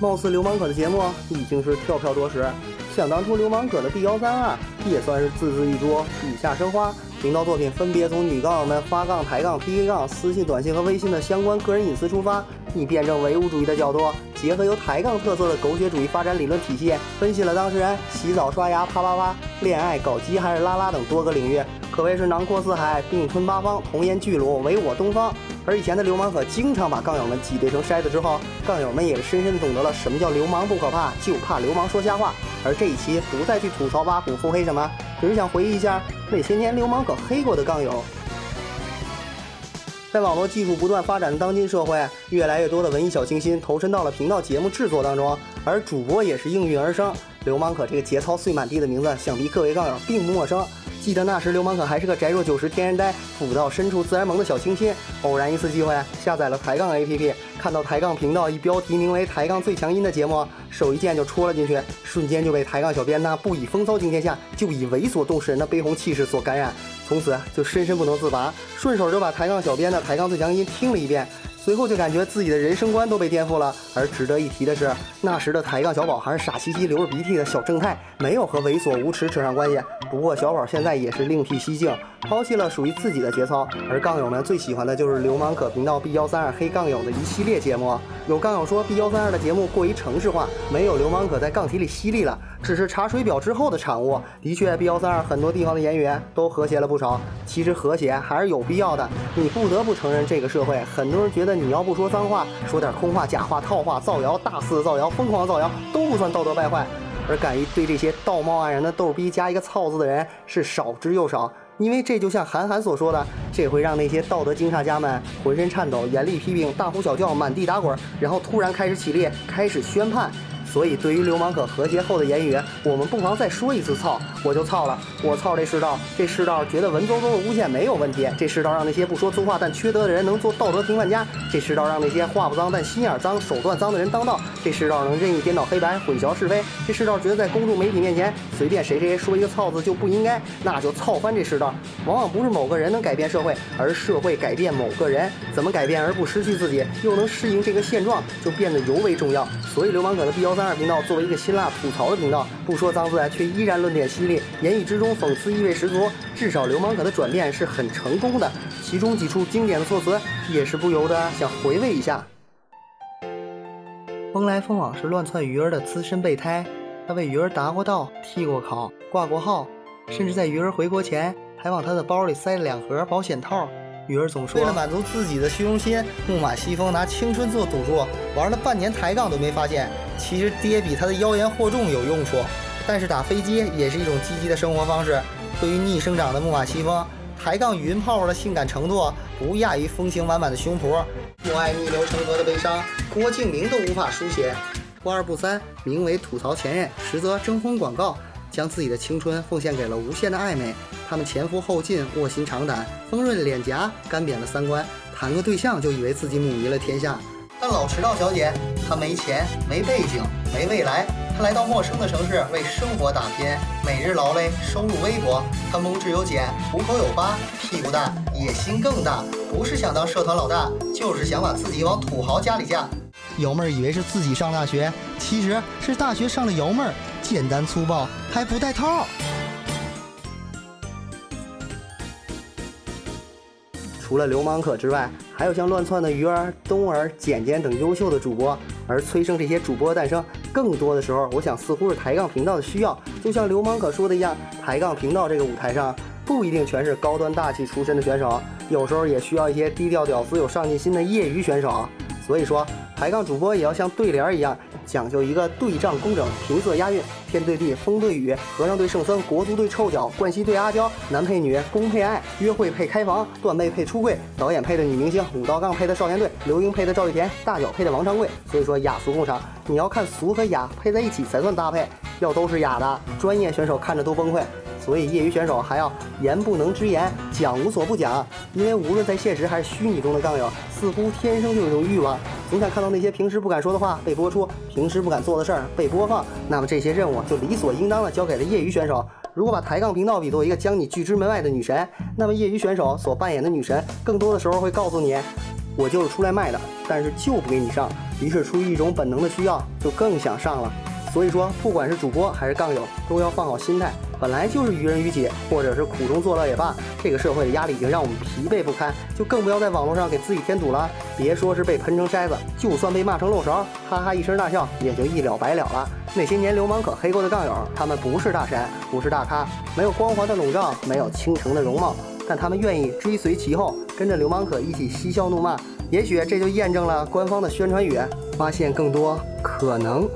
貌似流氓可的节目已经是跳票多时。想当初流氓可的 B 幺三二也算是字字一桌，笔下生花。频道作品分别从女杠友们发杠、抬杠、PK 杠、私信、短信和微信的相关个人隐私出发，以辩证唯物主义的角度，结合有抬杠特色的狗血主义发展理论体系，分析了当事人洗澡、刷牙、啪啪啪、恋爱、搞基还是拉拉等多个领域，可谓是囊括四海，并吞八方，童颜巨乳，唯我东方。而以前的流氓可经常把杠友们挤兑成筛子之后，杠友们也是深深懂得了什么叫流氓不可怕，就怕流氓说瞎话。而这一期不再去吐槽挖苦腹黑什么，只是想回忆一下那些年流氓可黑过的杠友。在网络技术不断发展的当今社会，越来越多的文艺小清新投身到了频道节目制作当中，而主播也是应运而生。流氓可这个节操碎满地的名字，想必各位杠友并不陌生。记得那时流氓可还是个宅若九十天然呆、腐到深处自然萌的小清新。偶然一次机会下载了抬杠 APP，看到抬杠频道一标题名为“抬杠最强音”的节目，手一键就戳了进去，瞬间就被抬杠小编那不以风骚惊天下，就以猥琐动世人的悲鸿气势所感染，从此就深深不能自拔，顺手就把抬杠小编的“抬杠最强音”听了一遍。随后就感觉自己的人生观都被颠覆了。而值得一提的是，那时的抬杠小宝还是傻兮兮流着鼻涕的小正太，没有和猥琐无耻扯上关系。不过小宝现在也是另辟蹊径，抛弃了属于自己的节操。而杠友们最喜欢的就是流氓可频道 B 幺三二黑杠友的一系列节目。有杠友说 B 幺三二的节目过于城市化，没有流氓可在杠题里犀利了，只是查水表之后的产物。的确，B 幺三二很多地方的言语都和谐了不少。其实和谐还是有必要的。你不得不承认，这个社会很多人觉得你要不说脏话，说点空话、假话、套话、造谣、大肆造谣、疯狂造谣都不算道德败坏，而敢于对这些道貌岸然的逗逼加一个操字的人是少之又少。因为这就像韩寒所说的，这会让那些道德惊吓家们浑身颤抖，严厉批评，大呼小叫，满地打滚，然后突然开始起立，开始宣判。所以，对于流氓可和谐后的言语，我们不妨再说一次“操”，我就操了，我操这世道，这世道觉得文绉绉的诬陷没有问题，这世道让那些不说粗话但缺德的人能做道德评判家，这世道让那些话不脏但心眼脏、手段脏的人当道，这世道能任意颠倒黑白、混淆是非，这世道觉得在公众媒体面前随便谁谁说一个“操”字就不应该，那就操翻这世道。往往不是某个人能改变社会，而社会改变某个人。怎么改变而不失去自己，又能适应这个现状，就变得尤为重要。所以，流氓可的必要三二频道作为一个辛辣吐槽的频道，不说脏字，却依然论点犀利，言语之中讽刺意味十足。至少，流氓可的转变是很成功的。其中几处经典的措辞，也是不由得想回味一下。风来风往是乱窜鱼儿的资深备胎，他为鱼儿答过道、替过考、挂过号，甚至在鱼儿回国前，还往他的包里塞了两盒保险套。女儿总说，为了满足自己的虚荣心，木马西风拿青春做赌注，玩了半年抬杠都没发现。其实爹比他的妖言惑众有用处，但是打飞机也是一种积极的生活方式。对于逆生长的木马西风，抬杠语音泡泡的性感程度不亚于风情满满的胸脯。母爱逆流成河的悲伤，郭敬明都无法书写。不二不三，名为吐槽前任，实则征婚广告。将自己的青春奉献给了无限的爱美，他们前赴后继，卧薪尝胆，丰润的脸颊，干瘪了三观，谈个对象就以为自己母仪了天下。但老迟到小姐，她没钱，没背景，没未来，她来到陌生的城市为生活打拼，每日劳累，收入微薄，她拇指有茧，虎口有疤，屁股大，野心更大，不是想当社团老大，就是想把自己往土豪家里嫁。瑶妹儿以为是自己上大学，其实是大学上了瑶妹儿，简单粗暴还不带套。除了流氓可之外，还有像乱窜的鱼儿、东儿、简简等优秀的主播。而催生这些主播诞生，更多的时候，我想似乎是抬杠频道的需要。就像流氓可说的一样，抬杠频道这个舞台上，不一定全是高端大气出身的选手，有时候也需要一些低调屌丝、有上进心的业余选手。所以说。抬杠主播也要像对联一样，讲究一个对仗工整、平仄押韵，天对地，风对雨，和尚对圣僧，国足对臭脚，冠希对阿娇，男配女，公配爱，约会配开房，段妹配出柜，导演配的。女明星，武道杠配的。少年队，刘英配的。赵玉田，大脚配的。王长贵。所以说雅俗共赏，你要看俗和雅配在一起才算搭配，要都是雅的，专业选手看着都崩溃。所以业余选手还要言不能直言，讲无所不讲，因为无论在现实还是虚拟中的。杠友，似乎天生就有一种欲望。总想看到那些平时不敢说的话被播出，平时不敢做的事儿被播放，那么这些任务就理所应当的交给了业余选手。如果把抬杠频道比作一个将你拒之门外的女神，那么业余选手所扮演的女神，更多的时候会告诉你，我就是出来卖的，但是就不给你上。于是出于一种本能的需要，就更想上了。所以说，不管是主播还是杠友，都要放好心态。本来就是愚人愚己，或者是苦中作乐也罢，这个社会的压力已经让我们疲惫不堪，就更不要在网络上给自己添堵了。别说是被喷成筛子，就算被骂成漏勺，哈哈一声大笑也就一了百了了。那些年流氓可黑过的杠友，他们不是大神，不是大咖，没有光环的笼罩，没有倾城的容貌，但他们愿意追随其后，跟着流氓可一起嬉笑怒骂。也许这就验证了官方的宣传语：发现更多可能。